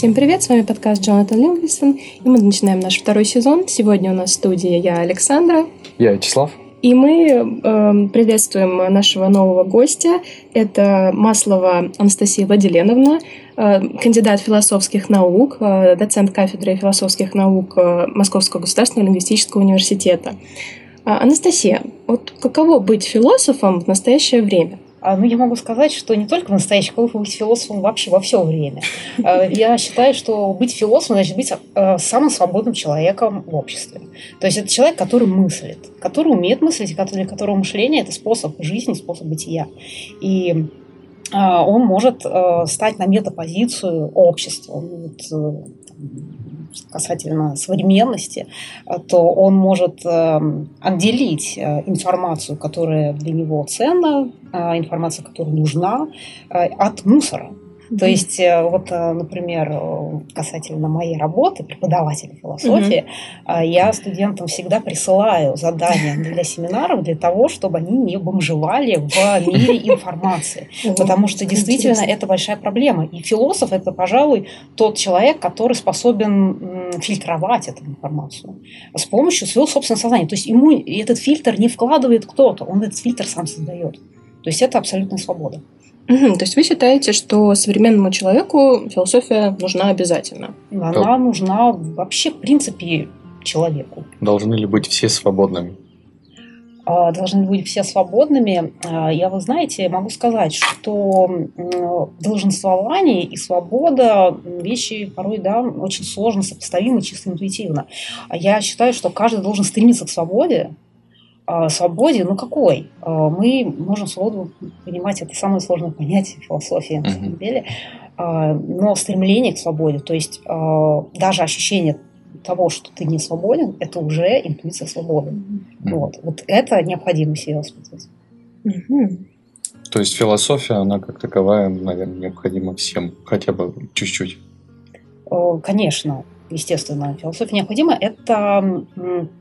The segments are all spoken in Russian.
Всем привет, с вами подкаст Джонатан Лингвисон, и мы начинаем наш второй сезон. Сегодня у нас в студии я, Александра. Я, Вячеслав. И мы э, приветствуем нашего нового гостя. Это Маслова Анастасия Владиленовна, э, кандидат философских наук, э, доцент кафедры философских наук э, Московского государственного лингвистического университета. Э, Анастасия, вот каково быть философом в настоящее время? А, ну, я могу сказать, что не только в настоящих, а быть философом вообще во все время. А, я считаю, что быть философом значит быть а, самым свободным человеком в обществе. То есть это человек, который мыслит, который умеет мыслить, для которого мышление – это способ жизни, способ бытия. И он может стать на метапозицию общества. Вот, касательно современности, то он может отделить информацию, которая для него ценна, а, информация, которая нужна, а, от мусора. То есть, э, вот, э, например, э, касательно моей работы, преподавателя философии, mm-hmm. я студентам всегда присылаю задания для семинаров для того, чтобы они не бомжевали в мире информации. Потому что действительно это большая проблема. И философ это, пожалуй, тот человек, который способен фильтровать эту информацию с помощью своего собственного сознания. То есть ему этот фильтр не вкладывает кто-то, он этот фильтр сам создает. То есть это абсолютная свобода. Угу, то есть вы считаете, что современному человеку философия нужна обязательно? Она да. нужна вообще, в принципе, человеку. Должны ли быть все свободными? А, должны быть все свободными. А, я, вы знаете, могу сказать, что долженствование и свобода вещи порой да, очень сложно сопоставимы чисто интуитивно. Я считаю, что каждый должен стремиться к свободе, а, свободе, ну какой? А, мы можем свободу понимать, это самое сложное понятие философии на самом деле, а, но стремление к свободе, то есть даже ощущение того, что ты не свободен, это уже интуиция свободы. Mm-hmm. Вот. вот это необходимо себе воспитывать. Mm-hmm. То есть философия, она как таковая, наверное, необходима всем, хотя бы чуть-чуть. Конечно естественно, философия необходима, это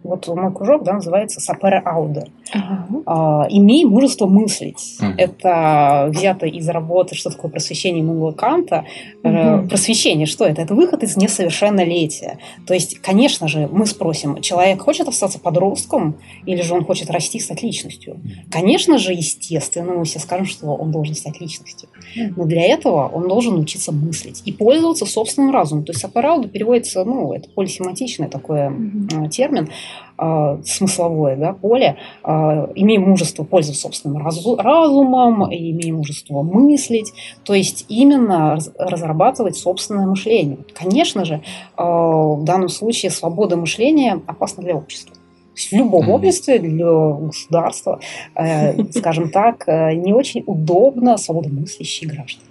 вот мой кружок да, называется «Сапере Ауде». Uh-huh. А, «Имей мужество мыслить». Uh-huh. Это взято из работы «Что такое просвещение Иммануэла Канта». Uh-huh. Просвещение, что это? Это выход из несовершеннолетия. То есть, конечно же, мы спросим, человек хочет остаться подростком или же он хочет расти, стать личностью? Конечно же, естественно, мы все скажем, что он должен стать личностью. Но для этого он должен учиться мыслить и пользоваться собственным разумом. То есть «Сапере Ауде» переводится ну, это полисемантичный такой mm-hmm. термин, э, смысловое да, поле. Э, имеем мужество пользоваться собственным разу- разумом, имеем мужество мыслить, то есть именно раз- разрабатывать собственное мышление. Конечно же, э, в данном случае свобода мышления опасна для общества. В любом обществе, для государства, э, скажем так, э, не очень удобно свободомыслящие граждане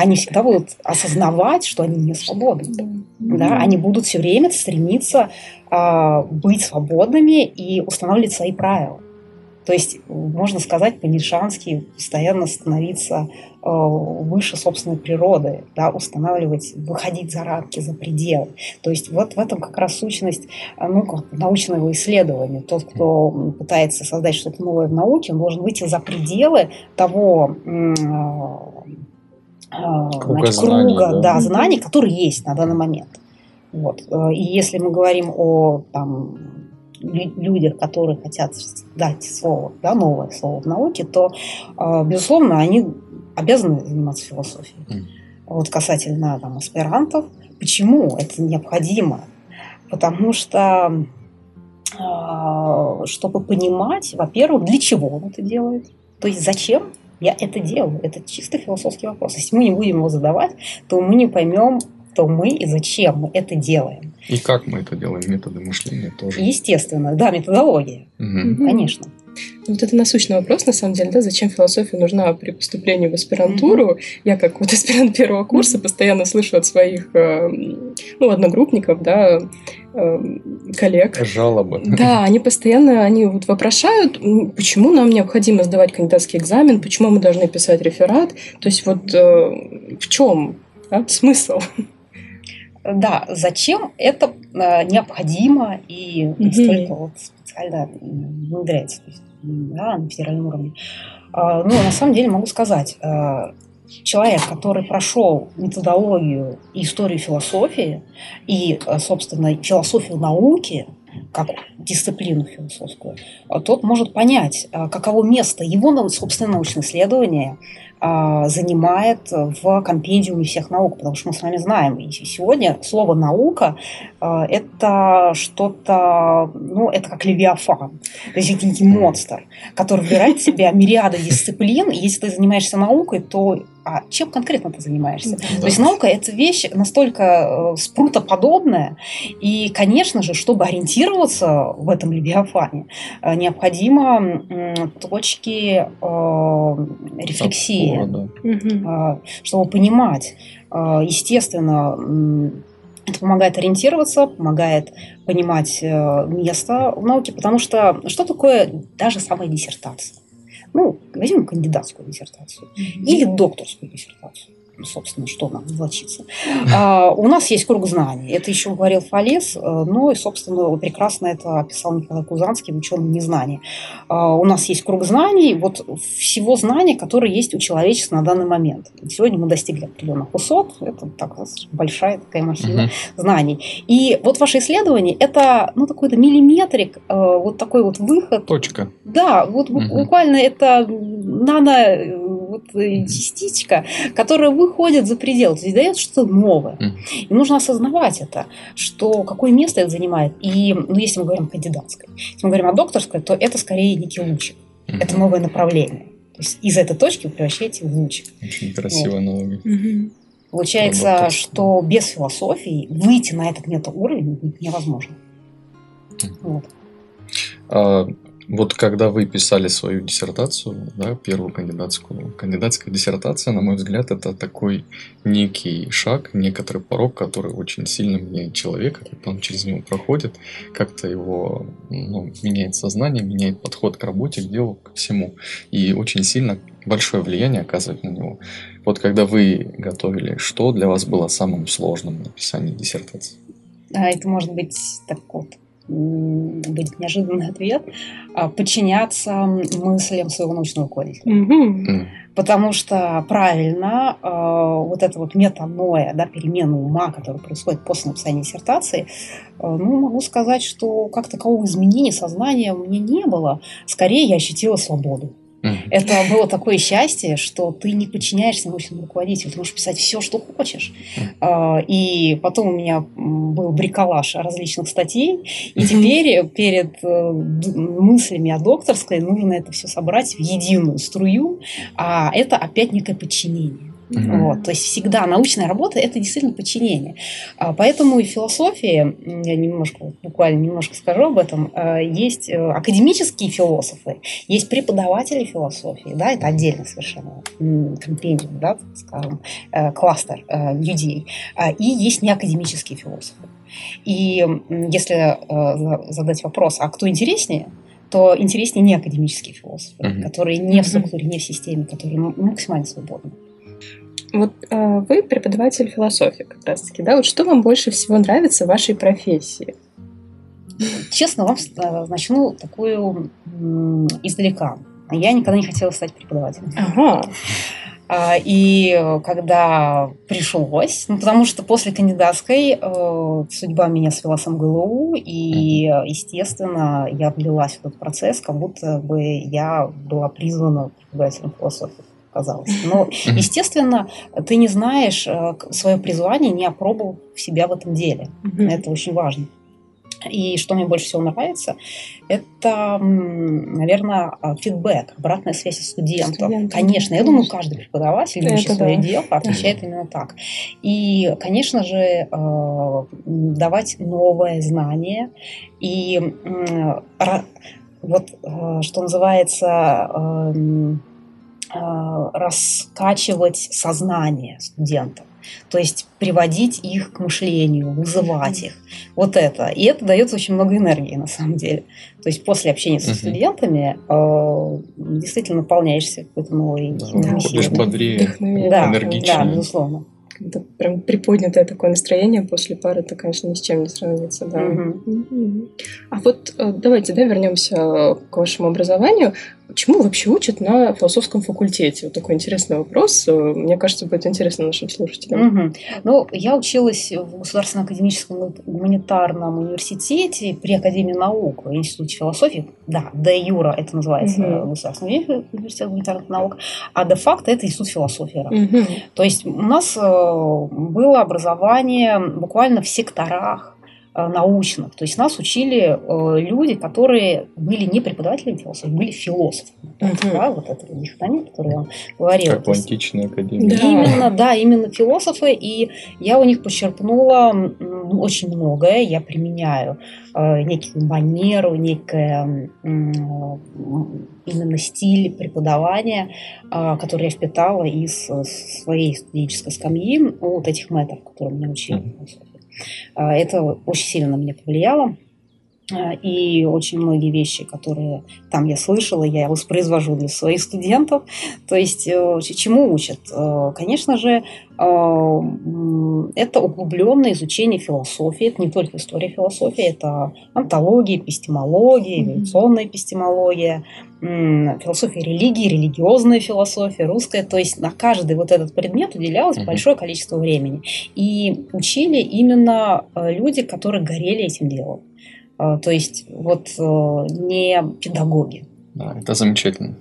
они всегда будут осознавать, что они не свободны. Да, они будут все время стремиться э, быть свободными и устанавливать свои правила. То есть, можно сказать, по-нишански постоянно становиться э, выше собственной природы, да, устанавливать, выходить за рамки, за пределы. То есть вот в этом как раз сущность ну, как научного исследования. Тот, кто пытается создать что-то новое в науке, он должен выйти за пределы того а, круга, значит, знаний, круга да. Да, знаний, которые есть на данный момент. Вот. Э, и если мы говорим о там, людях, которые хотят дать слово, да, новое слово в науке, то, э, безусловно, они обязаны заниматься философией. Mm. Вот касательно там, аспирантов, почему это необходимо? Потому что э, чтобы понимать, во-первых, для чего он это делает, то есть зачем я это делаю. Это чисто философский вопрос. Если мы не будем его задавать, то мы не поймем, кто мы и зачем мы это делаем. И как мы это делаем, методы мышления тоже. Естественно, да, методология. Угу. Конечно. Вот это насущный вопрос, на самом деле, да, зачем философия нужна при поступлении в аспирантуру. Mm-hmm. Я как вот аспирант первого курса постоянно слышу от своих, э, ну, одногруппников, да, э, коллег. Жалобы. Да, они постоянно, они вот вопрошают, почему нам необходимо сдавать кандидатский экзамен, почему мы должны писать реферат. То есть вот э, в чем да, смысл? Да, зачем это необходимо и настолько mm-hmm. вот специально внедряется. Да, на федеральном уровне. А, ну, на самом деле могу сказать, а, человек, который прошел методологию и историю философии и, э, собственно, философию науки, как дисциплину философскую, тот может понять, э, каково место его собственного научного исследования занимает в компендиуме всех наук, потому что мы с вами знаем, и сегодня слово «наука» а, – это что-то, ну, это как левиафан, то есть это некий монстр, который выбирает в себя мириады дисциплин, и если ты занимаешься наукой, то а чем конкретно ты занимаешься? Да. То есть наука – это вещь настолько э, спрутоподобная, и, конечно же, чтобы ориентироваться в этом левиафане, э, необходимо точки э, рефлексии, Опора, чтобы понимать. Естественно, это помогает ориентироваться, помогает понимать место в науке, потому что что такое даже самая диссертация? Ну, возьмем кандидатскую диссертацию или докторскую диссертацию собственно, что нам влачиться. А, у нас есть круг знаний. Это еще говорил Фалес, э, но и, собственно, прекрасно это описал Николай Кузанский в ученом незнании. А, у нас есть круг знаний, вот всего знания, которые есть у человечества на данный момент. Сегодня мы достигли определенных высот, это так, большая такая махина угу. знаний. И вот ваше исследование, это ну, такой-то миллиметрик, э, вот такой вот выход. Точка. Да, вот угу. буквально это нано вот э, частичка, которая выходит за пределы, то есть дает что-то новое. И нужно осознавать это, что какое место это занимает. И, ну, если мы говорим о кандидатской, если мы говорим о докторской, то это скорее некий лучик. Это новое направление. То есть из этой точки вы превращаете в лучик. Очень красивая вот. аналогия. Получается, что без философии выйти на этот метауровень невозможно. Вот. А, вот когда вы писали свою диссертацию, да, первую кандидатскую, кандидатская диссертация, на мой взгляд, это такой некий шаг, некоторый порог, который очень сильно меняет человека, когда он через него проходит, как-то его ну, меняет сознание, меняет подход к работе, к делу, ко всему. И очень сильно большое влияние оказывает на него. Вот когда вы готовили, что для вас было самым сложным в написании диссертации? А это может быть так вот будет неожиданный ответ, а, подчиняться мыслям своего научного руководителя. Mm-hmm. Потому что правильно а, вот это вот метаноя, да, перемена ума, которая происходит после написания диссертации, а, ну, могу сказать, что как такового изменения сознания у меня не было. Скорее, я ощутила свободу. Это было такое счастье, что ты не подчиняешься научному руководителю, ты можешь писать все, что хочешь. А, и потом у меня был бриколаж различных статей, и теперь перед э, мыслями о докторской нужно это все собрать в единую струю, а это опять некое подчинение. Угу. Вот, то есть всегда научная работа это действительно подчинение. А, поэтому и в философии, я немножко, буквально немножко скажу об этом, а, есть э, академические философы, есть преподаватели философии, да, это отдельно совершенно компендиум, да, скажем, э, кластер э, людей, а, и есть неакадемические философы. И если задать вопрос, а кто интереснее, то интереснее не академические философы, угу. которые не в структуре, не в системе, которые максимально свободны. Вот э, вы преподаватель философии как раз-таки, да? Вот что вам больше всего нравится в вашей профессии? Честно вам э, начну такую издалека. Я никогда не хотела стать преподавателем. Ага. А, и когда пришлось, ну, потому что после кандидатской э, судьба меня свела с МГЛУ, и, естественно, я влилась в этот процесс, как будто бы я была призвана преподавателем философии казалось. Но, естественно, ты не знаешь э, свое призвание, не опробовав себя в этом деле. Это очень важно. И что мне больше всего нравится, это, наверное, а, фидбэк, обратная связь студентов. Студенты, конечно, я думаю, каждый преподаватель, любящий да. свое дело, отвечает да. именно так. И, конечно же, э, давать новое знание и вот, э, что называется, раскачивать сознание студентов. То есть приводить их к мышлению, вызывать их. Вот это. И это дает очень много энергии, на самом деле. То есть после общения со студентами э, действительно наполняешься какой-то новой да, Ходишь бодрее, да, энергичнее. Да, безусловно. Это прям приподнятое такое настроение после пары, это, конечно, ни с чем не сравнится. Да. Угу. А вот э, давайте да, вернемся к вашему образованию. Чему вообще учат на философском факультете? Вот такой интересный вопрос. Мне кажется, будет интересно нашим слушателям. Угу. Ну, я училась в Государственном академическом гуманитарном университете при Академии наук, в Институте философии. Да, де юра это называется угу. Государственный университет гуманитарных наук, а де факто это Институт философии. Угу. То есть у нас э, было образование буквально в секторах Э, научных. То есть нас учили э, люди, которые были не преподавателями философии, были философами. Угу. Да, вот это дихотомия, которую я вам говорила. Как в античной академии. Да. Именно, да, именно философы. И я у них почерпнула очень многое. Я применяю э, некую манеру, некое именно стиль преподавания, который я впитала из своей студенческой скамьи у вот этих метров, которые меня учили. А, это очень сильно на меня повлияло. А, и очень многие вещи, которые там я слышала, я воспроизвожу для своих студентов. То есть э, чему учат? Э, конечно же, э, это углубленное изучение философии. Это не только история философии, это антология, эпистемология, эволюционная эпистемология, философия религии, религиозная философия, русская. То есть на каждый вот этот предмет уделялось uh-huh. большое количество времени. И учили именно люди, которые горели этим делом. А, то есть вот э, не педагоги. Да, это замечательно.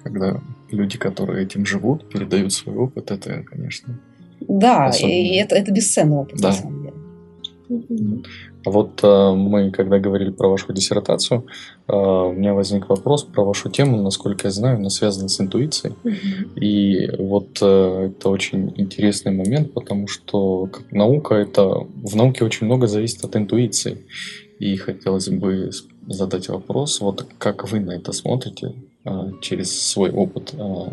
Когда люди, которые этим живут, передают свой опыт, это, конечно. Да, особенно... и это, это бесценный опыт, да. на самом деле. А вот э, мы, когда говорили про вашу диссертацию, э, у меня возник вопрос про вашу тему, насколько я знаю, она связана с интуицией. Mm-hmm. И вот э, это очень интересный момент, потому что как наука, это в науке очень много зависит от интуиции. И хотелось бы задать вопрос, вот как вы на это смотрите а, через свой опыт, а,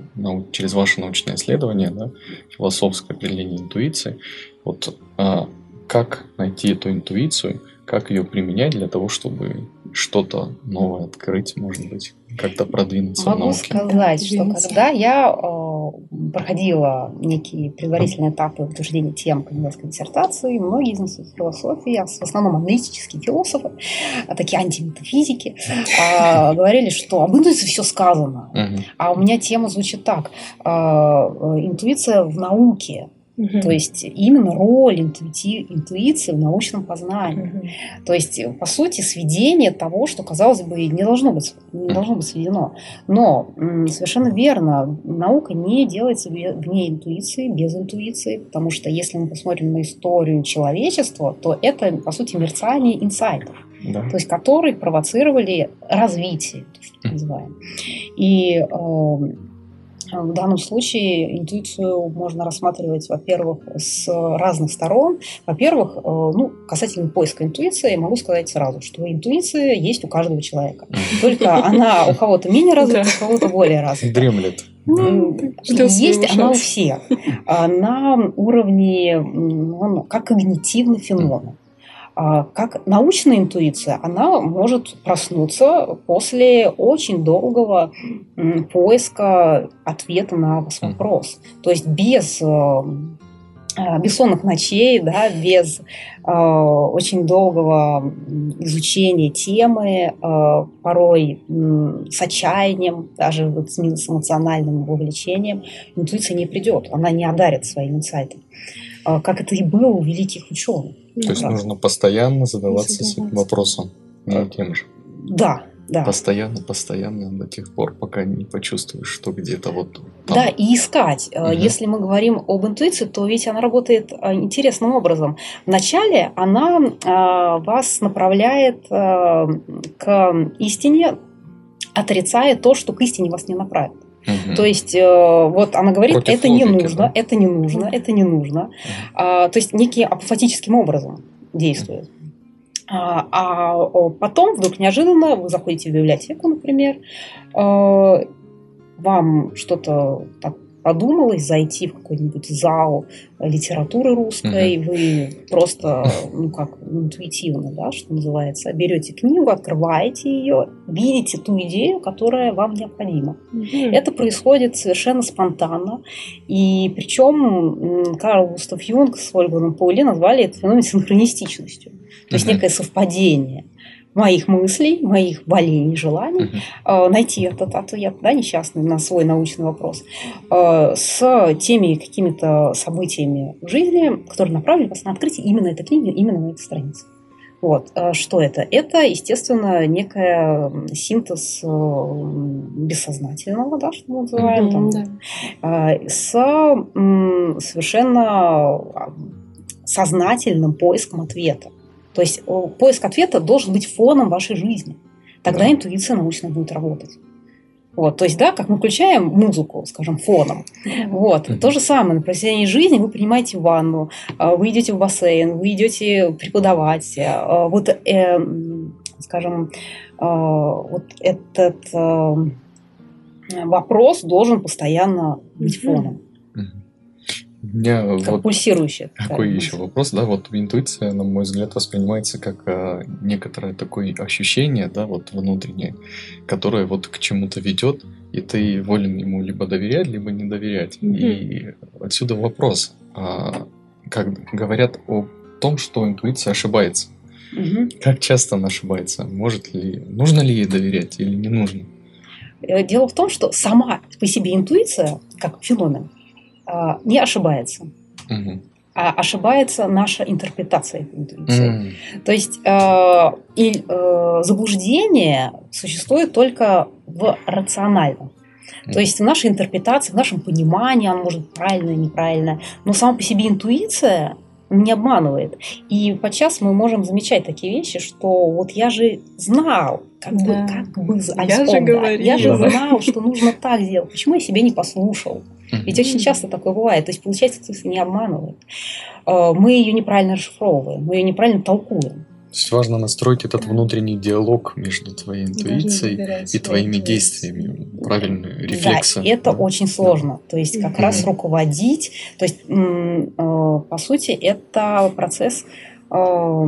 через ваше научное исследование, да, философское определение интуиции, вот а, как найти эту интуицию, как ее применять для того, чтобы что-то новое открыть, может быть, как-то продвинуться Могу в науке? сказать, что когда я проходила некие предварительные этапы утверждения тем кандидатской диссертации, многие из институтов философии, а в основном аналитические философы, а такие антиметафизики, э, говорили, что об интуиции все сказано. А у меня тема звучит так. Э, интуиция в науке Угу. То есть именно роль интуити, интуиции в научном познании. Угу. То есть, по сути, сведение того, что, казалось бы, не должно быть, не должно быть сведено. Но совершенно верно, наука не делается вне интуиции, без интуиции, потому что если мы посмотрим на историю человечества, то это, по сути, мерцание инсайтов. Да. То есть, которые провоцировали развитие, то, что мы называем. И э, в данном случае интуицию можно рассматривать, во-первых, с разных сторон. Во-первых, э, ну, касательно поиска интуиции, могу сказать сразу, что интуиция есть у каждого человека. Только она у кого-то менее развита, у кого-то более развита. Дремлет. Ну, есть она у всех. На уровне, ну, как когнитивный феномен. А, как научная интуиция, она может проснуться после очень долгого поиска ответа на вопрос. То есть без э, э, бессонных ночей, да, без э, очень долгого изучения темы, э, порой э, с отчаянием, даже вот с, с эмоциональным вовлечением, интуиция не придет, она не одарит своим инсайтом, э, как это и было у великих ученых. То есть нужно постоянно задаваться этим вопросом, не тем же. Да, да. Постоянно, постоянно до тех пор, пока не почувствуешь, что где-то вот там. Да, и искать. Угу. Если мы говорим об интуиции, то ведь она работает э, интересным образом. Вначале она э, вас направляет к истине, отрицая то, что к истине вас не направит. Угу. То есть, э, вот она говорит, Против это логики, не нужно, да? это не нужно, это не нужно. Угу. А, то есть, неким апофатическим образом действует. Угу. А, а потом вдруг неожиданно вы заходите в библиотеку, например, э, вам что-то так подумалось зайти в какой-нибудь зал литературы русской, mm вы просто, ну как, интуитивно, да, что называется, берете книгу, открываете ее, видите ту идею, которая вам необходима. mm Это происходит совершенно спонтанно, и причем Карл Густав Юнг с Ольгой Паули назвали это феномен синхронистичностью, то есть mm некое совпадение. Моих мыслей, моих болей и желаний, uh-huh. найти этот ответ, да, несчастный на свой научный вопрос, с теми какими-то событиями в жизни, которые направили вас на открытие именно этой книги, именно на этой странице. Вот. Что это? Это, естественно, некая синтез бессознательного, да, что мы называем, mm-hmm, там, да. с совершенно сознательным поиском ответа. То есть поиск ответа должен быть фоном вашей жизни. Тогда да. интуиция научно будет работать. Вот, то есть, да, как мы включаем музыку, скажем, фоном. Вот, то же самое на протяжении жизни вы принимаете ванну, а, вы идете в бассейн, вы идете преподавать. А, вот, э, скажем, а, вот этот э, вопрос должен постоянно быть фоном. Меня вот пульсирующая. Какой еще вопрос, да, вот интуиция, на мой взгляд, воспринимается как а, некоторое такое ощущение, да, вот внутреннее, которое вот к чему-то ведет, и ты волен ему либо доверять, либо не доверять. Mm-hmm. И отсюда вопрос, а, как говорят о том, что интуиция ошибается. Mm-hmm. Как часто она ошибается? Может ли, нужно ли ей доверять или не нужно? Э, дело в том, что сама по себе интуиция, как феномен, не ошибается. Угу. А ошибается наша интерпретация этой интуиции. Mm. То есть э, и, э, заблуждение существует только в рациональном. Mm. То есть в нашей интерпретации, в нашем понимании, она может быть правильная, неправильная, но сама по себе интуиция не обманывает. И подчас мы можем замечать такие вещи, что вот я же знал, как да. бы, как бы, я же говорил, я же знал, что нужно так делать. Почему я себя не послушал? Ведь очень часто такое бывает. То есть, получается, цифры не обманывают. А, мы ее неправильно расшифровываем, мы ее неправильно толкуем. То есть важно настроить этот внутренний диалог между твоей интуицией и твоими действиями, правильную рефлексию. Да, это да. очень сложно. То есть как mm-hmm. раз руководить, то есть э, по сути это процесс э,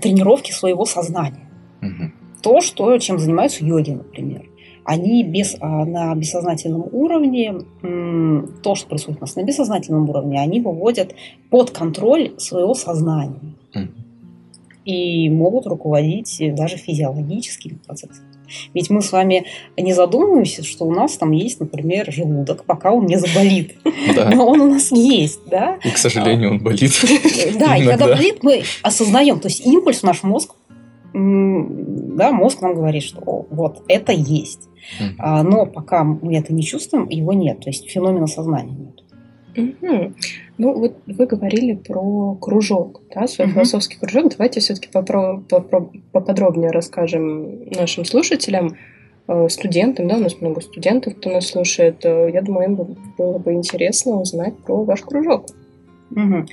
тренировки своего сознания. Mm-hmm. То, что, чем занимаются йоги, например они без, а, на бессознательном уровне, то, что происходит у нас на бессознательном уровне, они выводят под контроль своего сознания. И могут руководить даже физиологическими процессами. Ведь мы с вами не задумываемся, что у нас там есть, например, желудок, пока он не заболит. Да. Но он у нас есть, да? И, к сожалению, он болит. Да, и когда болит, мы осознаем, то есть импульс в наш мозг да, мозг нам говорит, что вот это есть. Mm-hmm. Но пока мы это не чувствуем, его нет. То есть феномена сознания нет. Ну, вот вы говорили про кружок, да, свой угу. философский кружок. Давайте все-таки поподробнее расскажем нашим слушателям, э, студентам, да, у нас много студентов, кто нас слушает. Э, я думаю, им было бы интересно узнать про ваш кружок. Угу.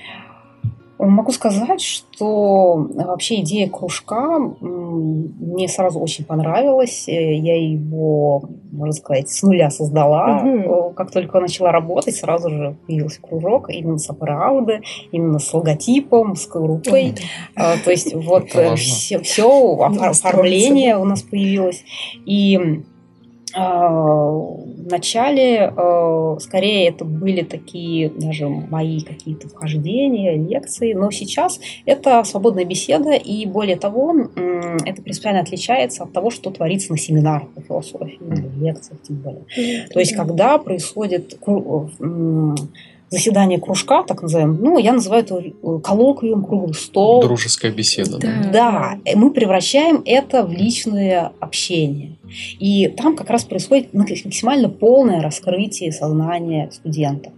Могу сказать, что вообще идея кружка мне сразу очень понравилась. Э, я его, можно сказать, с нуля создала. Угу. Как только начала работать, сразу же появился кружок именно с аппарауды, именно с логотипом, с группой. Угу. То есть вот все, все оформление у нас появилось. И в начале а, скорее это были такие даже мои какие-то вхождения, лекции, но сейчас это свободная беседа, и более того, это принципиально отличается от того, что творится на семинарах по философии, лекциях тем более. То есть, когда происходит заседание кружка, так называемое, ну, я называю это э, коллоквиум, круглый стол. Дружеская беседа. Да, да. мы превращаем это в личное общение. И там как раз происходит максимально полное раскрытие сознания студента.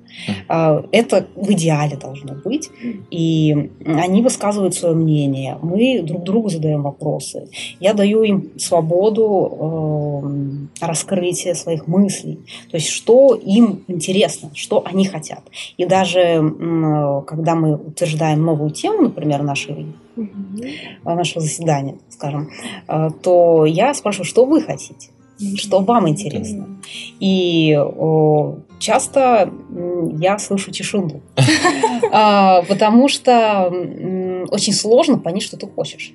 А, это в идеале должно быть. И они высказывают свое мнение. Мы друг другу задаем вопросы. Я даю им свободу э, раскрытия своих мыслей. То есть, что им интересно, что они хотят. И даже когда мы утверждаем новую тему, например, нашей нашего заседания, скажем, э, то я спрашиваю, что вы хотите, что вам интересно. И часто я слышу тишину, а, потому что очень сложно понять, что ты хочешь.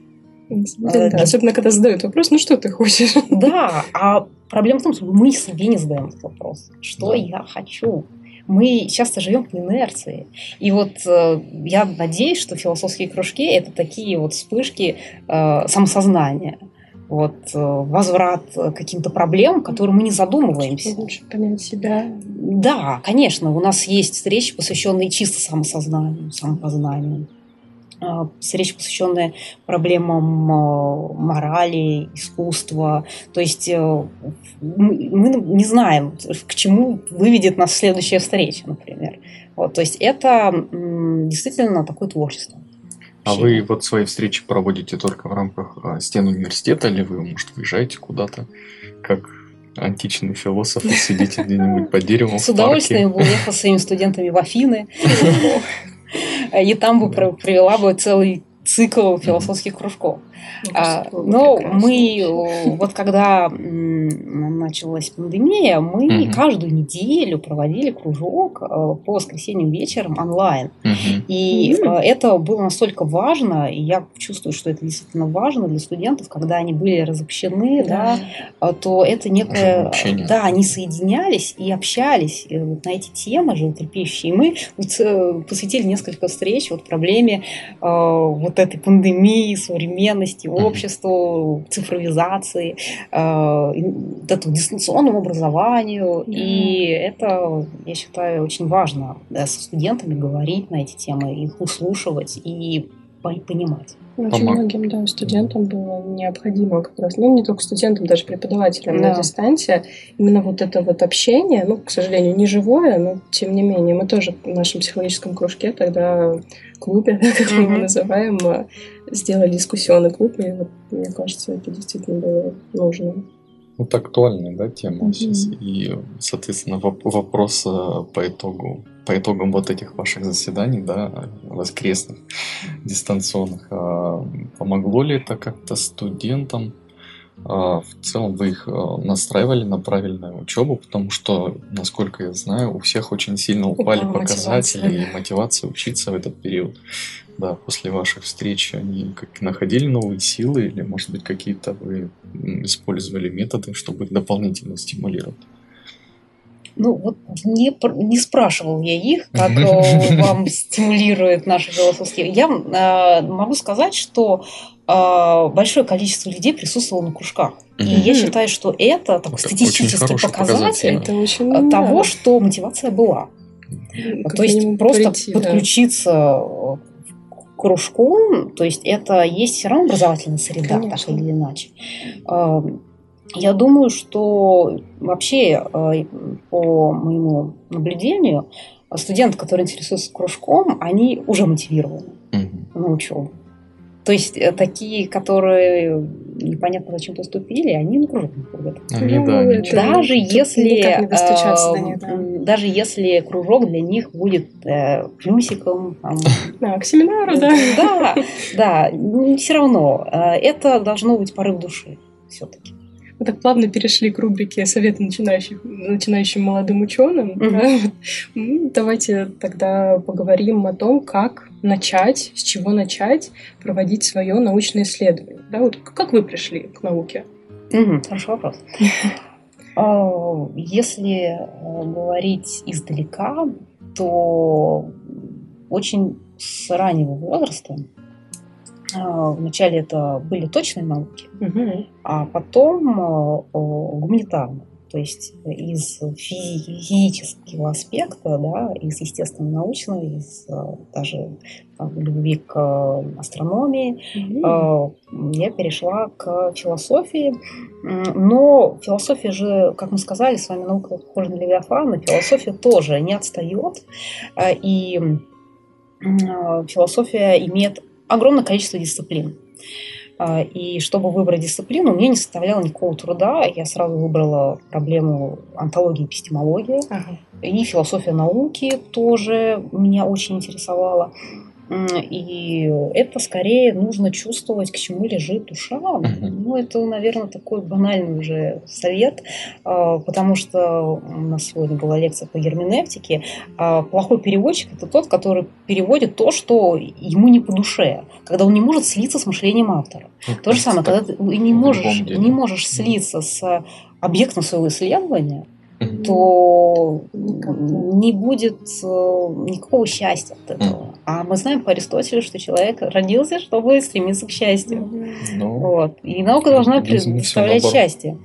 Да, да, особенно когда задают вопрос, ну что ты хочешь? Да, а проблема в том, что мы себе не задаем этот вопрос. Что да. я хочу? Мы часто живем по инерции. И вот э, я надеюсь, что философские кружки это такие вот вспышки э, самосознания вот, э, возврат к каким-то проблемам, которые мы не задумываемся. Лучше понять себя. Да, конечно, у нас есть встречи, посвященные чисто самосознанию, самопознанию. А, встречи, посвященные проблемам э, морали, искусства. То есть э, мы не знаем, к чему выведет нас следующая встреча, например. Вот, то есть это действительно такое творчество. А вы вот свои встречи проводите только в рамках а, стен университета, или вы, может, выезжаете куда-то, как античные философы, сидите где-нибудь по дереву С удовольствием бы уехал с своими студентами в Афины. И там бы провела бы целый цикл философских кружков. Ну, а, но мы, вот когда началась пандемия, мы угу. каждую неделю проводили кружок э, по воскресеньям вечером онлайн. Угу. И угу. это было настолько важно, и я чувствую, что это действительно важно для студентов, когда они были разобщены, да, да э, то это некое... Да, они соединялись и общались вот на эти темы животрепещущие. И мы вот посвятили несколько встреч вот проблеме вот этой пандемии, современности, обществу, цифровизации, э, дистанционному образованию. И это, я считаю, очень важно со студентами говорить на эти темы, их услушивать и понимать. Очень Помог. многим да, студентам было необходимо как раз, ну не только студентам, даже преподавателям да. на дистанции, именно вот это вот общение, ну, к сожалению, не живое, но тем не менее, мы тоже в нашем психологическом кружке тогда клубе, как mm-hmm. мы его называем, сделали дискуссионный клуб, и вот, мне кажется, это действительно было нужно. Вот актуальная, да, тема mm-hmm. сейчас. И, соответственно, вопрос э, по итогу, по итогам вот этих ваших заседаний, да, воскресных, дистанционных, а помогло ли это как-то студентам а, в целом вы их а, настраивали на правильную учебу, потому что, насколько я знаю, у всех очень сильно упали Упала показатели мотивация. и мотивация учиться в этот период. Да, после ваших встреч они как находили новые силы или, может быть, какие-то вы использовали методы, чтобы их дополнительно стимулировать? Ну, вот не, не спрашивал я их, как э, вам стимулирует наши философские. Я э, могу сказать, что э, большое количество людей присутствовало на кружках. И я считаю, что это такой это статистический показатель, это очень того, что мотивация была. Как то есть просто прийти, подключиться да. к кружку, то есть это есть все равно образовательная среда, Конечно. так или иначе. Я думаю, что вообще э, по моему наблюдению студенты, которые интересуются кружком, они уже мотивированы угу. на учебу. То есть э, такие, которые непонятно зачем поступили, они на кружок не ходят. Они, ну, да, даже если э, них, да. даже если кружок для них будет э, плюсиком, там, да, к семинару, да, да, да, все равно это должно быть порыв души все-таки. Мы так плавно перешли к рубрике «Советы начинающих, начинающим молодым ученым». Mm-hmm. Да? Давайте тогда поговорим о том, как начать, с чего начать проводить свое научное исследование. Да? Вот как вы пришли к науке? Mm-hmm. Хороший вопрос. А, если э, говорить издалека, то очень с раннего возраста вначале это были точные науки, угу. а потом а, гуманитарные. То есть из физического аспекта, да, из естественно-научного, из а, даже любви к астрономии, mm я перешла к философии. Но философия же, как мы сказали, с вами наука похожа на Левиафана, философия тоже не отстает. И философия имеет огромное количество дисциплин. А, и чтобы выбрать дисциплину, мне не составляло никакого труда. Я сразу выбрала проблему антологии и эпистемологии. Ага. И философия науки тоже меня очень интересовала. И это скорее нужно чувствовать, к чему лежит душа. Ну, это, наверное, такой банальный уже совет, а, потому что у нас сегодня была лекция по герменевтике. А плохой переводчик – это тот, который переводит то, что ему не по душе, когда он не может слиться с мышлением автора. Ну, то же самое, когда ты не можешь, не можешь слиться с объектом своего исследования, то не будет э, никакого счастья от этого. А мы знаем по Аристотелю, что человек родился, чтобы стремиться к счастью. Ну, вот. И наука должна представлять счастье.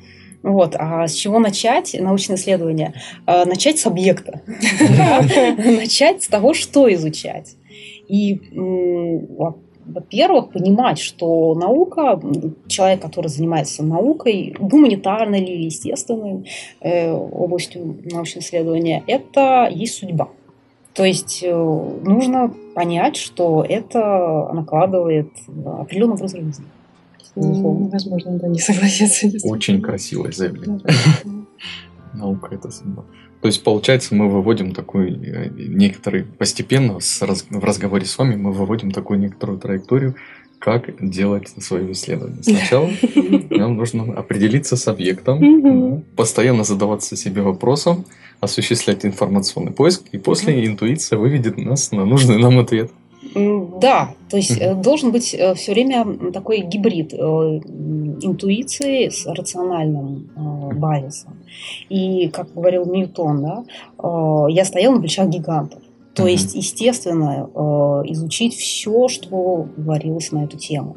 Вот. А с чего начать научное исследование? А, начать с объекта. Начать с того, что изучать. И во-первых, понимать, что наука, человек, который занимается наукой, гуманитарной или естественной э, областью научного исследования, это есть судьба. То есть э, нужно понять, что это накладывает определенный образ жизни. Невозможно, да, не согласиться. Очень красивое заявление. Наука это судьба. То есть, получается, мы выводим такой э, некоторый, постепенно с, в разговоре с вами мы выводим такую некоторую траекторию, как делать свое исследование. Сначала нам нужно определиться с объектом, постоянно задаваться себе вопросом, осуществлять информационный поиск, и после интуиция выведет нас на нужный нам ответ. Да, то есть mm должен быть э, все время такой гибрид э, интуиции с рациональным базисом. И, как говорил Ньютон, да, я стоял на плечах гигантов. То mm есть, естественно, изучить все, что говорилось на эту тему.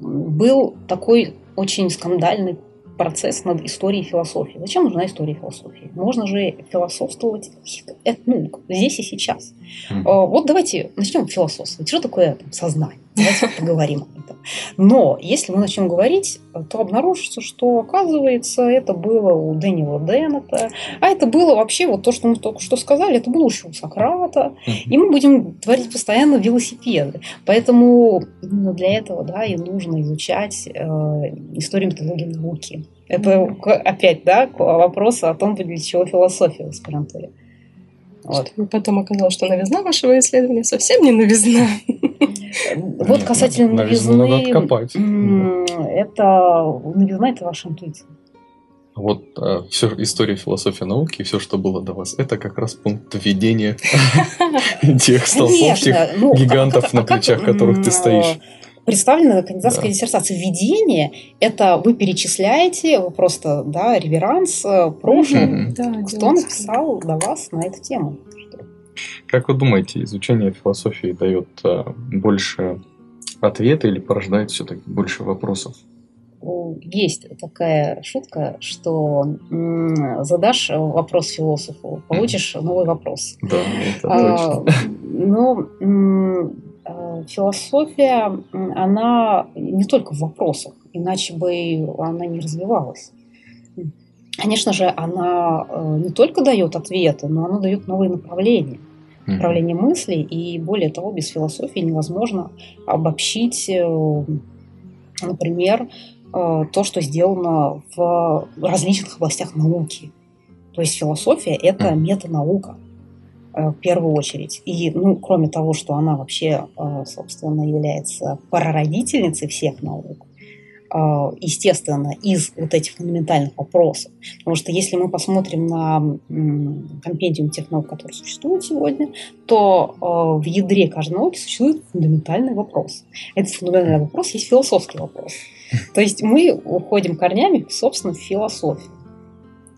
Был такой очень скандальный процесс над историей философии. Зачем нужна история философии? Можно же философствовать ну, здесь и сейчас. Mm. Вот давайте начнем философствовать. Что такое там, сознание? Давайте поговорим об этом. Но если мы начнем говорить, то обнаружится, что, оказывается, это было у Дэниела Деннета, а это было вообще вот то, что мы только что сказали, это было еще у Сократа, и мы будем творить постоянно велосипеды. Поэтому именно для этого да, и нужно изучать э, историю методологии науки. Это опять да, вопрос о том, для чего философия в аспирантуре. Вот. Потом оказалось, что новизна вашего исследования совсем не новизна. Вот касательно новизны, надо откопать. это новизна – это ваша интуиция. Вот э, все история философии науки, все, что было до вас, это как раз пункт введения тех столпов, тех ну, гигантов, на плечах которых ты стоишь представлена кандидатская да. диссертация. Введение – это вы перечисляете, вы просто, да, реверанс э, прошлому. Mm-hmm. Да, Кто написал до вас на эту тему? Как вы думаете, изучение философии дает а, больше ответа или порождает все-таки больше вопросов? Есть такая шутка, что задашь вопрос философу, получишь новый вопрос. Да, это а, точно. Но а, философия, она не только в вопросах, иначе бы она не развивалась. Конечно же, она э, не только дает ответы, но она дает новые направления направление мыслей, и более того, без философии невозможно обобщить, э, например, э, то, что сделано в различных областях науки. То есть философия – это метанаука э, в первую очередь. И, ну, кроме того, что она вообще, собственно, является прародительницей всех наук, а, естественно, из вот этих фундаментальных вопросов. Потому что если мы посмотрим на компендиум тех наук, которые существуют сегодня, то в ядре каждой науки существует фундаментальный вопрос. Этот фундаментальный вопрос есть философский вопрос. То есть мы уходим корнями, собственно, в философию.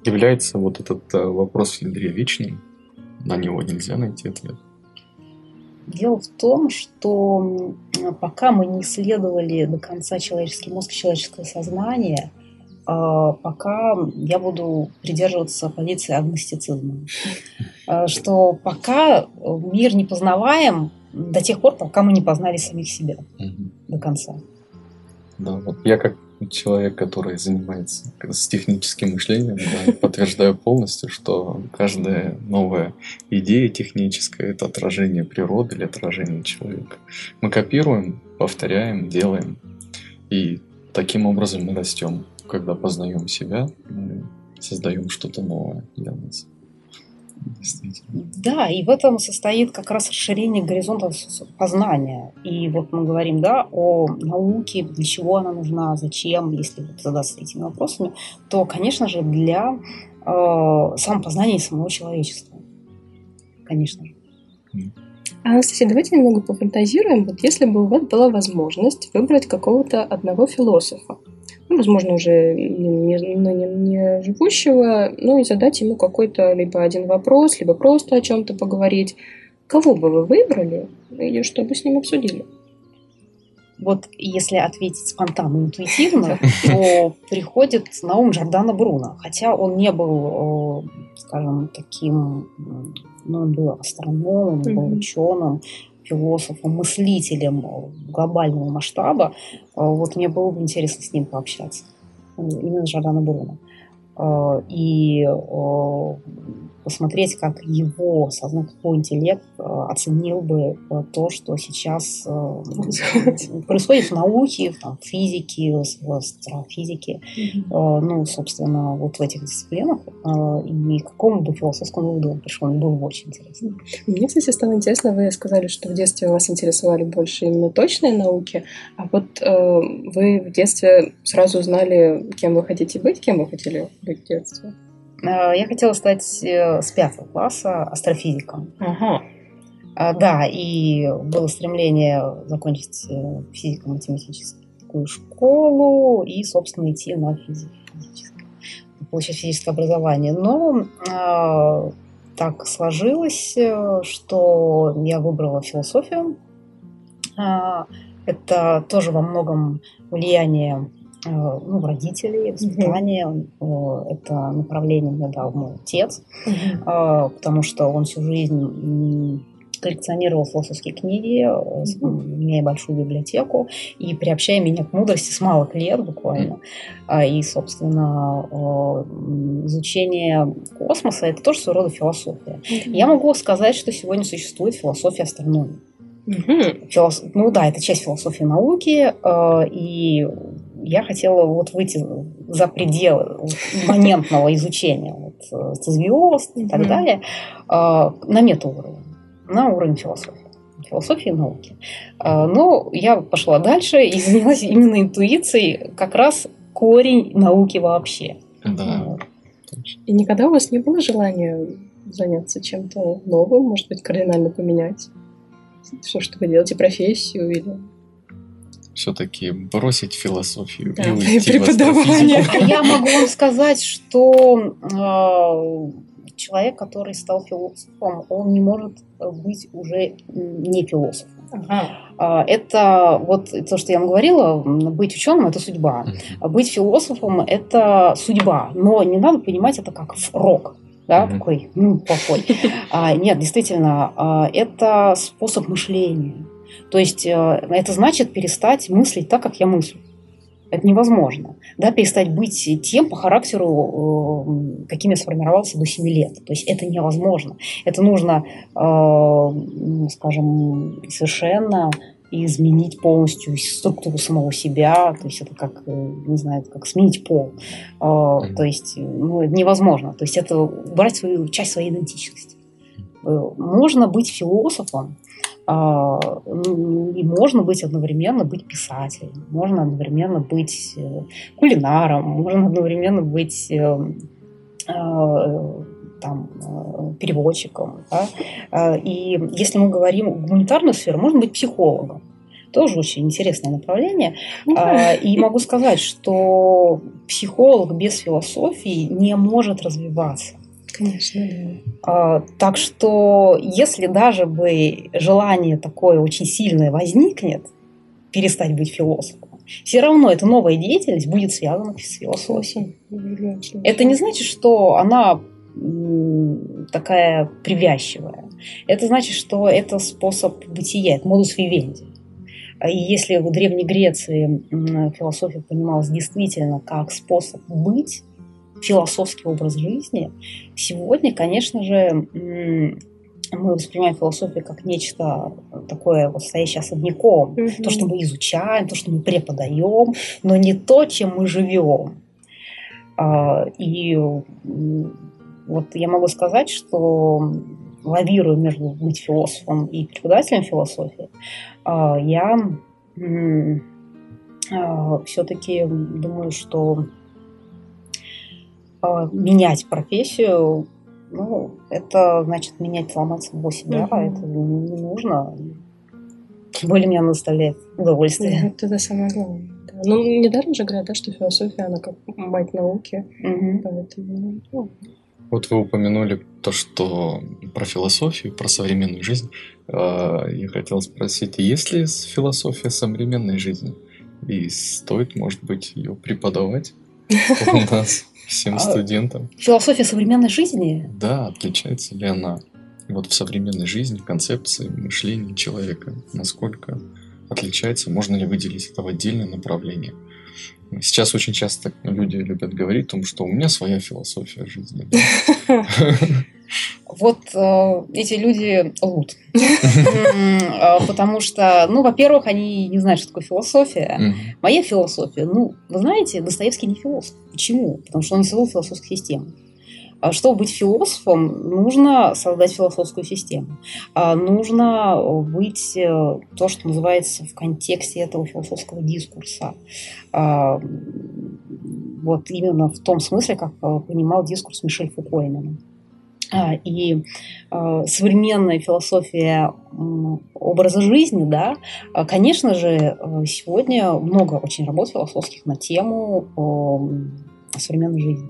Является вот этот э, вопрос в ядре вечным? На него нельзя найти ответ? Дело в том, что пока мы не исследовали до конца человеческий мозг, человеческое сознание, а, пока я буду придерживаться позиции агностицизма. А, что пока мир не познаваем до тех пор, пока мы не познали самих себя до конца. Да, вот я как человек, который занимается с техническим мышлением, да, подтверждаю полностью, что каждая новая идея техническая – это отражение природы или отражение человека. Мы копируем, повторяем, делаем, и таким образом мы растем. Когда познаем себя, мы создаем что-то новое для нас. Да, и в этом состоит как раз расширение горизонтов познания. И вот мы говорим, да, о науке, для чего она нужна, зачем, если вот задаться этими вопросами, то, конечно же, для э, самопознания самого человечества. Конечно же. Анастасия, давайте немного пофантазируем. Вот если бы у вас была возможность выбрать какого-то одного философа, ну, возможно, уже не, не, не живущего, ну и задать ему какой-то либо один вопрос, либо просто о чем-то поговорить. Кого бы вы выбрали, и что бы с ним обсудили? Вот если ответить спонтанно, интуитивно, то приходит на ум Джордана Бруно. Хотя он не был, э, скажем, таким, ну, он был астрономом, mm-hmm. был ученым, философом, мыслителем глобального масштаба. Э, вот мне было бы интересно с ним пообщаться. Именно Джордана Бруно. Э, и посмотреть, как его сознательный интеллект э, оценил бы э, то, что сейчас э, происходит. в науке, в физике, в астрофизике, ну, собственно, вот в этих дисциплинах, и к какому бы философскому выводу он пришел, мне было бы очень интересно. Мне, кстати, стало интересно, вы сказали, что в детстве вас интересовали больше именно точные науки, а вот вы в детстве сразу знали, кем вы хотите быть, кем вы хотели быть в детстве? Э, я хотела стать э, с пятого класса астрофизиком. Ага. Да, и было стремление закончить э, физико-математическую школу и, собственно, идти на физическое, получить физическое образование. Но э, так сложилось, что я выбрала философию. Это тоже во многом влияние Э, ну, родителей, воспитание. Mm-hmm. Это направление мне дал мой отец, mm-hmm. потому что он всю жизнь коллекционировал философские книги, mm-hmm. имея большую библиотеку, и приобщая меня к мудрости с малых лет буквально. Mm-hmm. И, собственно, изучение космоса – это тоже своего рода философия. Mm-hmm. Я могу сказать, что сегодня существует философия астрономии. Угу. Филос... Ну да, это часть философии науки, и я хотела вот выйти за пределы моментного изучения вот, э, звезд и так далее а, на метауровень, на уровень философии философии и науки. А, но я пошла дальше и занялась именно интуицией, как раз корень науки вообще. Да. И никогда у вас не было желания заняться чем-то новым, может быть, кардинально поменять? Что, что вы делаете, профессию или все-таки бросить философию да, и уйти преподавание. В Я могу вам сказать, что э, человек, который стал философом, он не может быть уже не философом. Ага. Это вот то, что я вам говорила, быть ученым – это судьба. Быть философом – это судьба. Но не надо понимать это как рок да, mm-hmm. такой, ну, плохой. А, нет, действительно, а, это способ мышления. То есть э, это значит перестать мыслить так, как я мыслю. Это невозможно. Да, перестать быть тем по характеру, э, каким я сформировался до 7 лет. То есть это невозможно. Это нужно, э, скажем, совершенно изменить полностью структуру самого себя, то есть это как, не знаю, как сменить пол. То есть ну, невозможно. То есть это убрать свою часть своей идентичности. Можно быть философом, и можно быть одновременно быть писателем, можно одновременно быть э, кулинаром, можно одновременно быть э, а, там, э, переводчиком. Да? А, и если мы говорим гуманитарную сферу, можно быть психологом. Тоже очень интересное направление. И могу сказать, что психолог без философии не может развиваться. Конечно, да. А, так что, если даже бы желание такое очень сильное возникнет, перестать быть философом, все равно эта новая деятельность будет связана с философией. Это не значит, что она такая привязчивая. Это значит, что это способ бытия, это модус вивенди. И если в Древней Греции философия понималась действительно как способ быть, философский образ жизни. Сегодня, конечно же, мы воспринимаем философию как нечто такое вот стоящее особняком. Mm-hmm. То, что мы изучаем, то, что мы преподаем, но не то, чем мы живем. А, и вот я могу сказать, что лавируя между быть философом и преподавателем философии, а, я а, все-таки думаю, что менять профессию, ну, это значит менять, сломаться в 8 mm-hmm. да, это не нужно. Тем более мне она доставляет удовольствие. Mm-hmm. Это самое главное, да. Ну, недаром же говорят, да, что философия, она как мать науки. Угу. Поэтому, ну. Вот вы упомянули то, что про философию, про современную жизнь. А, я хотел спросить, есть ли философия современной жизни? И стоит, может быть, ее преподавать у нас всем а, студентам? Философия современной жизни? Да, отличается ли она вот в современной жизни, концепции мышления человека? Насколько отличается? Можно ли выделить это в отдельное направление? Сейчас очень часто люди любят говорить о том, что у меня своя философия жизни. Вот э, эти люди лгут. Э, потому что, ну, во-первых, они не знают, что такое философия. Моя философия, ну, вы знаете, Достоевский не философ. Почему? Потому что он не создал философскую систему. А чтобы быть философом, нужно создать философскую систему. А нужно быть э, то, что называется в контексте этого философского дискурса. А, вот именно в том смысле, как э, понимал дискурс Мишель Фуко именно. И современная философия образа жизни, да, конечно же, э, сегодня много очень работ философских на тему современной жизни.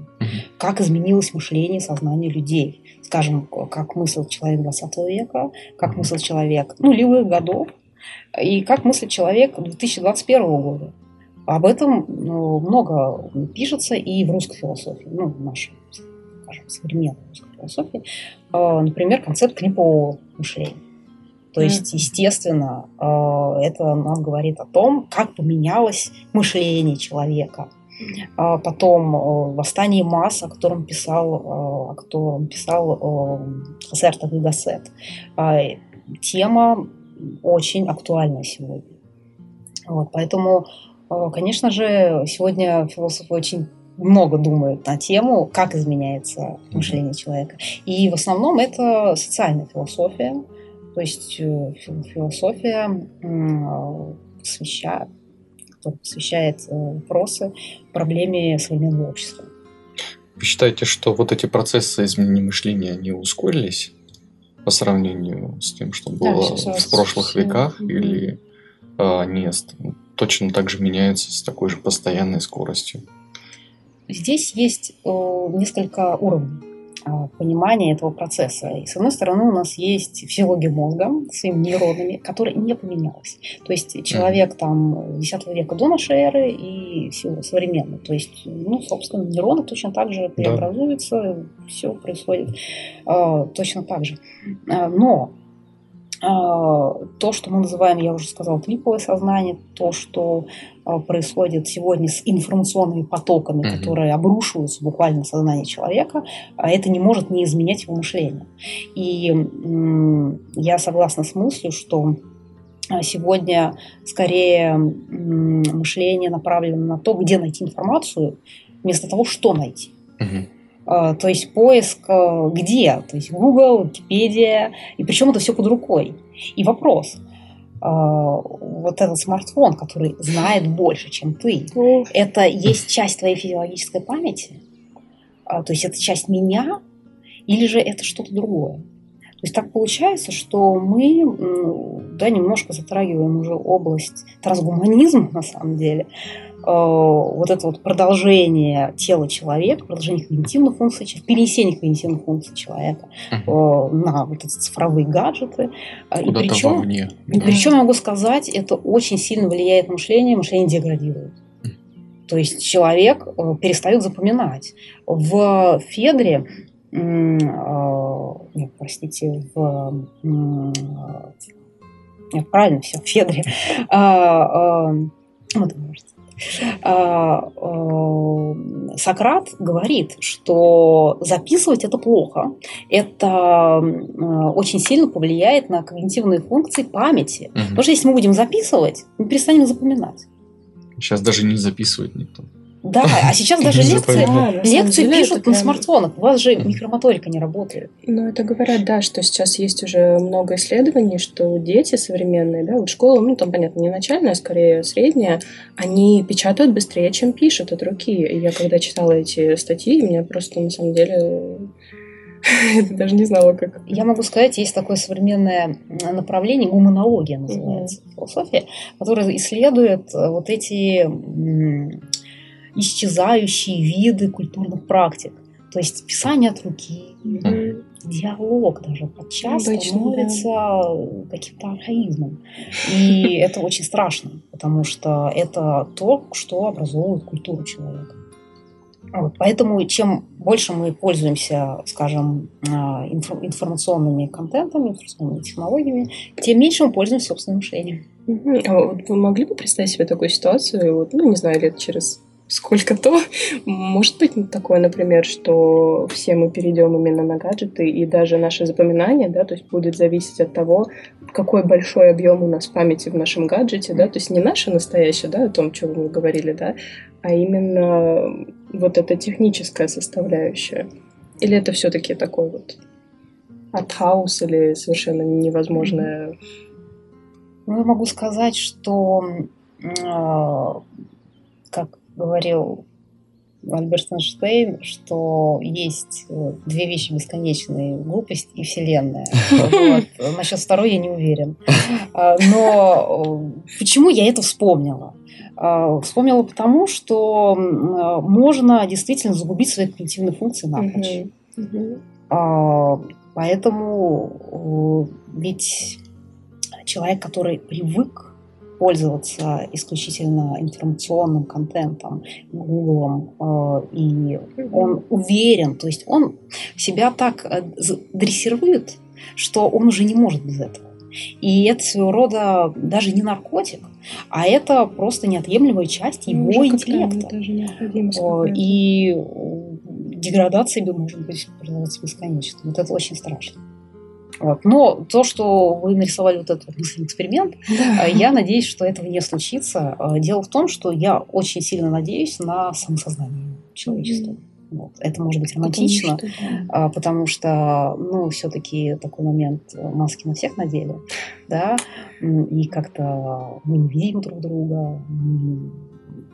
Как изменилось мышление, сознание людей. Скажем, как мыслил человек 20 века, как мыслил человек нулевых годов, и как мыслит человек 2021 года. Об этом ну, много пишется и в русской философии, ну, в нашей, скажем, современной русской философии. А, например, концепт клипового мышления. То есть, естественно, а, это нам говорит о том, как поменялось мышление человека, а потом «Восстание масс», о котором писал, о котором писал Хасерта э, Гасет. А, тема очень актуальна сегодня. Вот, поэтому, конечно же, сегодня философы очень много думают на тему, как изменяется мышление человека. И в основном это социальная философия, то есть философия посвящает посвящает э, вопросы проблеме современного общества. Вы считаете, что вот эти процессы изменения мышления, они ускорились по сравнению с тем, что было да, в прошлых все. веках, mm-hmm. или а, они точно так же меняются с такой же постоянной скоростью? Здесь есть э, несколько уровней. А, понимания этого процесса. И с одной стороны у нас есть физиология мозга с своими нейронами, которая не поменялась. То есть человек там 10 века до нашей эры и все современно. То есть, ну, собственно, нейроны точно так же преобразуются, да. все происходит э, точно так же. А, но а, то, что мы называем, я уже сказала, клиповое сознание, то, что а, происходит сегодня с информационными потоками, mm-hmm. которые обрушиваются буквально на сознание человека, а это не может не изменять его мышление. И я согласна с мыслью, что сегодня скорее мышление направлено на то, где найти информацию, вместо того, что найти. А, то есть поиск э, где? То есть Google, Википедия, и причем это все под рукой. И вопрос, а, вот этот смартфон, который знает больше, чем ты, это есть часть твоей физиологической памяти? А, то есть это часть меня? Или же это что-то другое? То есть так получается, что мы да, немножко затрагиваем уже область трансгуманизма на самом деле, вот это вот продолжение тела человека, продолжение когнитивных функций, перенесение когнитивных функций человека uh-huh. на вот эти цифровые гаджеты. Э, и причем, вовне. И причем, могу сказать, это очень сильно влияет на мышление, мышление деградирует. То есть человек перестает запоминать. В Федре, нет, простите, в нет, правильно все, в Федре, вот, а, а, Сократ говорит, что записывать это плохо. Это очень сильно повлияет на когнитивные функции памяти. Угу. Потому что если мы будем записывать, мы перестанем запоминать. Сейчас даже не записывает никто. Да, а сейчас даже лекции, деле, пишут на смартфонах. У вас же микромоторика не работает. Ну, это говорят, да, что сейчас есть уже много исследований, что дети современные, да, вот школа, ну, там, понятно, не начальная, а скорее средняя, они печатают быстрее, чем пишут от руки. И я когда читала эти статьи, меня просто, на самом деле, даже не знала, как. Я могу сказать, есть такое современное направление, гуманология называется. Mm-hmm. философии, которая исследует вот эти исчезающие виды культурных практик. То есть писание от руки, mm-hmm. диалог даже подчас Обычно, становится да. каким-то архаизмом. И это очень страшно, потому что это то, что образовывает культуру человека. Вот, поэтому чем больше мы пользуемся, скажем, а, информационными контентами, информационными технологиями, тем меньше мы пользуемся собственным мышлением. А вот вы могли бы представить себе такую ситуацию, вот, ну, не знаю, лет через сколько-то. Может быть такое, например, что все мы перейдем именно на гаджеты, и даже наше запоминание, да, то есть будет зависеть от того, какой большой объем у нас памяти в нашем гаджете, да, то есть не наше настоящее, да, о том, чем вы говорили, да, а именно вот эта техническая составляющая. Или это все-таки такой вот артхаус или совершенно невозможное? Ну, я могу сказать, что как говорил Альберт Эйнштейн, что есть э, две вещи бесконечные – глупость и вселенная. Вот. Насчет второй я не уверен. А, но э, почему я это вспомнила? А, вспомнила потому, что можно действительно загубить свои когнитивные функции напрочь. А, поэтому э, ведь человек, который привык пользоваться исключительно информационным контентом, Гуглом, э, и он уверен, то есть он себя так э, дрессирует, что он уже не может без этого. И это своего рода даже не наркотик, а это просто неотъемлемая часть его ну, интеллекта. И деградация может быть продолжаться бесконечно. Вот это очень страшно. Вот. Но то, что вы нарисовали вот этот мысленный эксперимент, да. Э, я надеюсь, что этого не случится. Э, дело в том, что я очень сильно надеюсь на самосознание человечества. Mm-hmm. Вот. Это может быть романтично, потому что, да. потому что ну, все-таки такой момент э, маски на всех надели, да, и как-то мы не видим друг друга, мы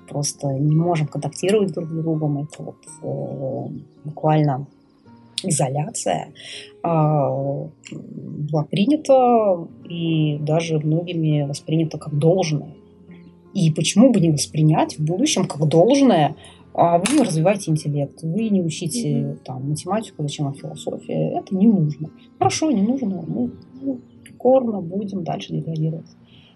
просто не можем контактировать друг с другом. Это вот э, буквально изоляция а, была принята и даже многими воспринята как должное. И почему бы не воспринять в будущем как должное а вы не развиваете интеллект, вы не учите mm-hmm. там, математику, зачем вам философия. Это не нужно. Хорошо, не нужно. Мы ну, покорно будем дальше деградировать.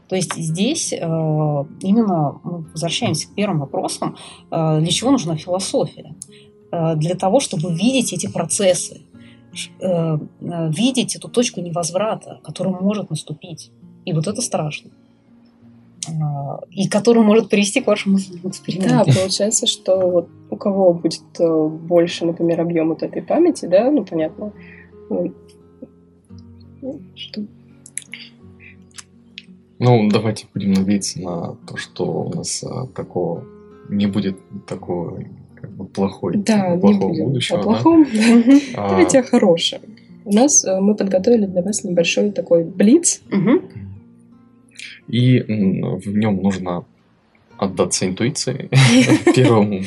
То есть здесь э, именно мы возвращаемся к первым вопросам, э, для чего нужна философия? Э, для того, чтобы видеть эти процессы, э, э, видеть эту точку невозврата, которая может наступить. И вот это страшно. И который может привести к вашему эксперименту. Да, получается, что вот у кого будет больше, например, объем вот этой памяти, да, ну понятно, ну, что ну, давайте будем надеяться на то, что у нас а, такого не будет такого как бы плохой, да, плохого не будущего. О плохом, да. А... Давайте о хорошем. У нас э, мы подготовили для вас небольшой такой блиц. Угу. И в нем нужно отдаться интуиции первому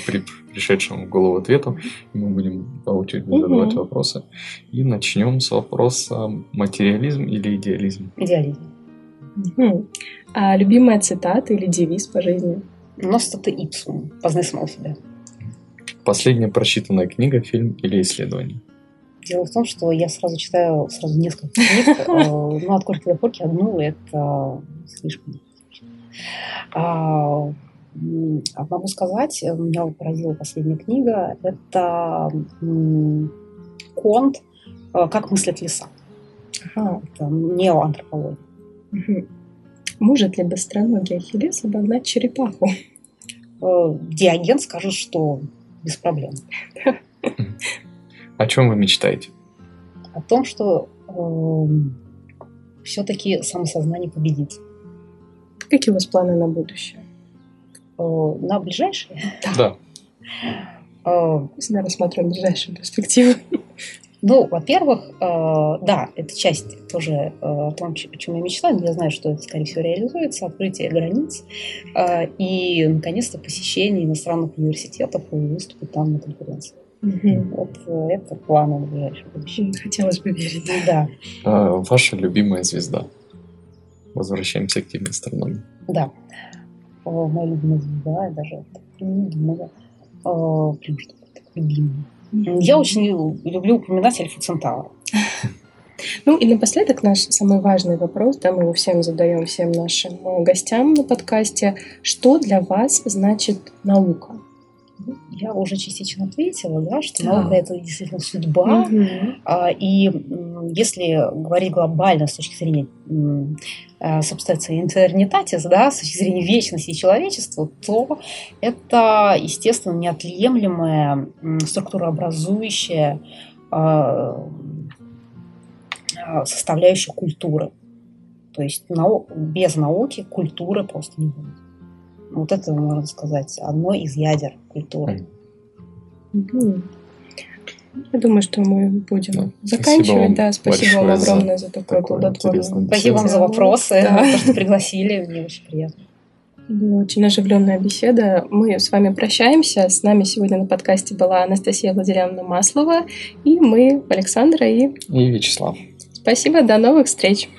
пришедшему в голову ответу. Мы будем по очереди задавать вопросы. И начнем с вопроса материализм или идеализм? Идеализм. А любимая цитата или девиз по жизни? Ностата ипсум. Познай самого себя. Последняя прочитанная книга, фильм или исследование? Дело в том, что я сразу читаю сразу несколько книг. Э, ну, от корки до корки одну это слишком. А, могу сказать, меня поразила последняя книга. Это Конт «Как мыслят леса». Ага. Это неоантропология. Угу. Может ли быстроногий Ахиллес обогнать черепаху? Э, Диоген скажет, что без проблем. О чем вы мечтаете? О том, что э, все-таки самосознание победит. Какие у вас планы на будущее? Э, на ближайшее? Да. Э, Всегда рассматриваем ближайшую перспективу. Ну, во-первых, э, да, это часть тоже э, о том, о чем я мечтаю. Я знаю, что это, скорее всего, реализуется. Открытие границ э, и, наконец-то, посещение иностранных университетов и выступить там на конференции. Угу. Вот это планы на ближайшее будущее. Хотелось бы верить. Да. А, ваша любимая звезда? возвращаемся к теме астрономии. Да. О, моя любимая звезда, я даже не думала. Прям что любимая. Я очень люблю упоминать Альфа Центавра. Ну и напоследок наш самый важный вопрос, да, мы его всем задаем, всем нашим э, гостям на подкасте. Что для вас значит наука? Я уже частично ответила, да, что да. наука это действительно судьба. Угу. И если говорить глобально с точки зрения э, субстанции интернетатис, да, с точки зрения вечности человечества, то это, естественно, неотъемлемая структурообразующая а, а, составляющая культуры. То есть без науки культуры просто не будет. Вот это, можно сказать, одно из ядер культуры. Я думаю, что мы будем да. заканчивать. Да, спасибо вам огромное за, за такой плодотворный. Спасибо вам за вопросы, да. за то, что пригласили. Мне очень приятно. Была очень оживленная беседа. Мы с вами прощаемся. С нами сегодня на подкасте была Анастасия Владимировна Маслова, и мы, Александра и... И Вячеслав. Спасибо, до новых встреч.